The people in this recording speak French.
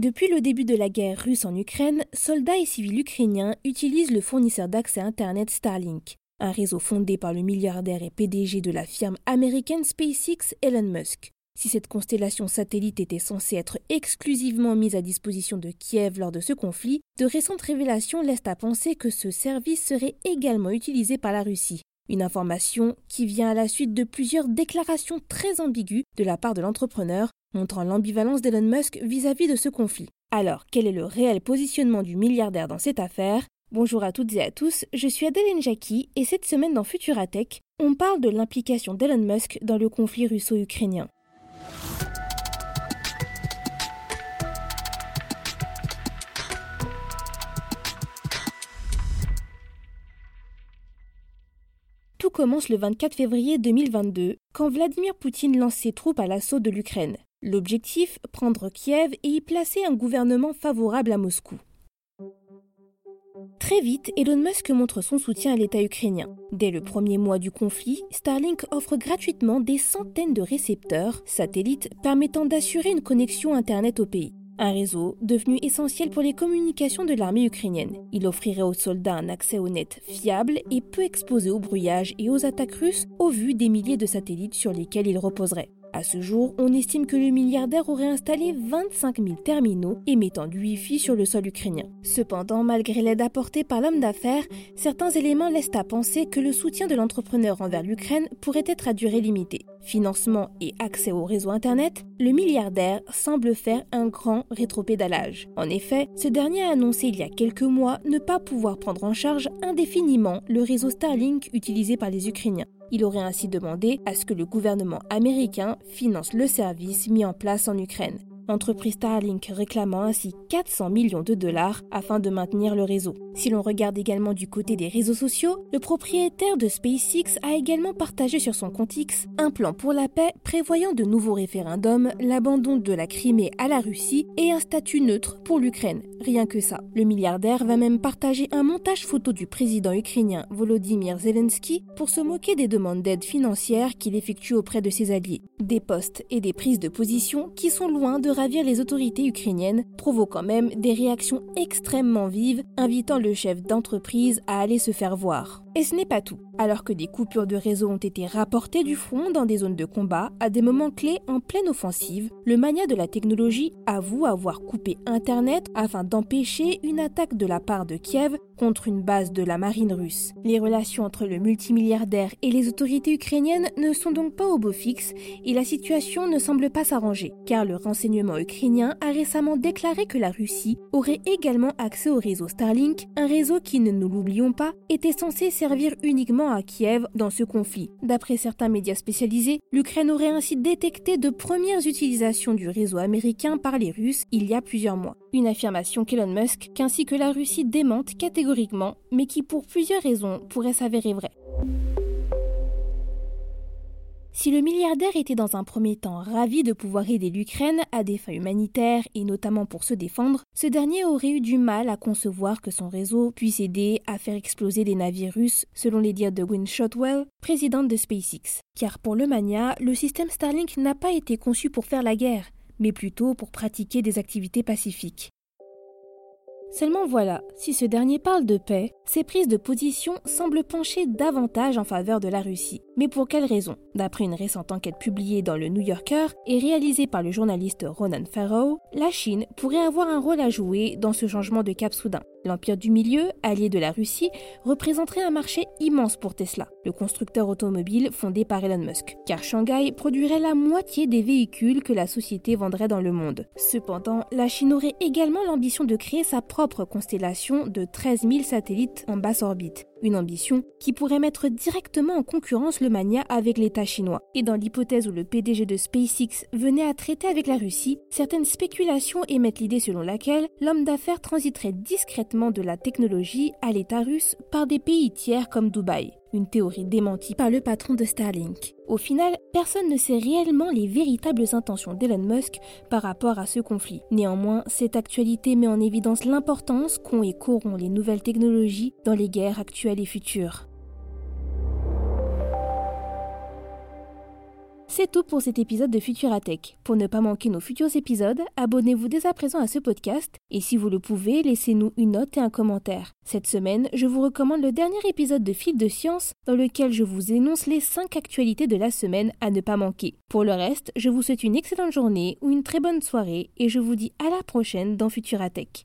Depuis le début de la guerre russe en Ukraine, soldats et civils ukrainiens utilisent le fournisseur d'accès Internet Starlink, un réseau fondé par le milliardaire et PDG de la firme américaine SpaceX Elon Musk. Si cette constellation satellite était censée être exclusivement mise à disposition de Kiev lors de ce conflit, de récentes révélations laissent à penser que ce service serait également utilisé par la Russie. Une information qui vient à la suite de plusieurs déclarations très ambiguës de la part de l'entrepreneur, montrant l'ambivalence d'Elon Musk vis-à-vis de ce conflit. Alors, quel est le réel positionnement du milliardaire dans cette affaire? Bonjour à toutes et à tous, je suis Adeline Jackie et cette semaine dans Futuratech, on parle de l'implication d'Elon Musk dans le conflit russo-ukrainien. Commence le 24 février 2022, quand Vladimir Poutine lance ses troupes à l'assaut de l'Ukraine. L'objectif, prendre Kiev et y placer un gouvernement favorable à Moscou. Très vite, Elon Musk montre son soutien à l'État ukrainien. Dès le premier mois du conflit, Starlink offre gratuitement des centaines de récepteurs, satellites, permettant d'assurer une connexion Internet au pays. Un réseau devenu essentiel pour les communications de l'armée ukrainienne. Il offrirait aux soldats un accès au net fiable et peu exposé au brouillage et aux attaques russes au vu des milliers de satellites sur lesquels il reposerait. À ce jour, on estime que le milliardaire aurait installé 25 000 terminaux émettant du Wi-Fi sur le sol ukrainien. Cependant, malgré l'aide apportée par l'homme d'affaires, certains éléments laissent à penser que le soutien de l'entrepreneur envers l'Ukraine pourrait être à durée limitée. Financement et accès au réseau Internet, le milliardaire semble faire un grand rétropédalage. En effet, ce dernier a annoncé il y a quelques mois ne pas pouvoir prendre en charge indéfiniment le réseau Starlink utilisé par les Ukrainiens. Il aurait ainsi demandé à ce que le gouvernement américain finance le service mis en place en Ukraine l'entreprise Starlink réclamant ainsi 400 millions de dollars afin de maintenir le réseau. Si l'on regarde également du côté des réseaux sociaux, le propriétaire de SpaceX a également partagé sur son compte X un plan pour la paix prévoyant de nouveaux référendums, l'abandon de la Crimée à la Russie et un statut neutre pour l'Ukraine. Rien que ça. Le milliardaire va même partager un montage photo du président ukrainien Volodymyr Zelensky pour se moquer des demandes d'aide financière qu'il effectue auprès de ses alliés. Des postes et des prises de position qui sont loin de les autorités ukrainiennes, provoquant même des réactions extrêmement vives, invitant le chef d'entreprise à aller se faire voir. Et ce n'est pas tout. Alors que des coupures de réseau ont été rapportées du front dans des zones de combat à des moments clés en pleine offensive, le mania de la technologie avoue avoir coupé Internet afin d'empêcher une attaque de la part de Kiev contre une base de la marine russe. Les relations entre le multimilliardaire et les autorités ukrainiennes ne sont donc pas au beau fixe et la situation ne semble pas s'arranger, car le renseignement ukrainien a récemment déclaré que la Russie aurait également accès au réseau Starlink, un réseau qui, ne nous l'oublions pas, était censé servir uniquement à Kiev dans ce conflit. D'après certains médias spécialisés, l'Ukraine aurait ainsi détecté de premières utilisations du réseau américain par les Russes il y a plusieurs mois. Une affirmation qu'Elon Musk, qu'ainsi que la Russie démente catégoriquement, mais qui pour plusieurs raisons pourrait s'avérer vraie. Si le milliardaire était dans un premier temps ravi de pouvoir aider l'Ukraine à des fins humanitaires et notamment pour se défendre, ce dernier aurait eu du mal à concevoir que son réseau puisse aider à faire exploser des navires russes, selon les dires de Gwynne Shotwell, présidente de SpaceX. Car pour le mania, le système Starlink n'a pas été conçu pour faire la guerre, mais plutôt pour pratiquer des activités pacifiques. Seulement voilà, si ce dernier parle de paix, ses prises de position semblent pencher davantage en faveur de la Russie. Mais pour quelle raison? D'après une récente enquête publiée dans le New Yorker et réalisée par le journaliste Ronan Farrow, la Chine pourrait avoir un rôle à jouer dans ce changement de cap soudain. L'Empire du Milieu, allié de la Russie, représenterait un marché immense pour Tesla, le constructeur automobile fondé par Elon Musk, car Shanghai produirait la moitié des véhicules que la société vendrait dans le monde. Cependant, la Chine aurait également l'ambition de créer sa propre constellation de 13 000 satellites en basse orbite. Une ambition qui pourrait mettre directement en concurrence le mania avec l'État chinois. Et dans l'hypothèse où le PDG de SpaceX venait à traiter avec la Russie, certaines spéculations émettent l'idée selon laquelle l'homme d'affaires transiterait discrètement de la technologie à l'État russe par des pays tiers comme Dubaï une théorie démentie par le patron de Starlink. Au final, personne ne sait réellement les véritables intentions d'Elon Musk par rapport à ce conflit. Néanmoins, cette actualité met en évidence l'importance qu'ont et qu'auront les nouvelles technologies dans les guerres actuelles et futures. C'est tout pour cet épisode de Futuratech. Pour ne pas manquer nos futurs épisodes, abonnez-vous dès à présent à ce podcast et si vous le pouvez, laissez-nous une note et un commentaire. Cette semaine, je vous recommande le dernier épisode de Fil de Science dans lequel je vous énonce les 5 actualités de la semaine à ne pas manquer. Pour le reste, je vous souhaite une excellente journée ou une très bonne soirée et je vous dis à la prochaine dans Futuratech.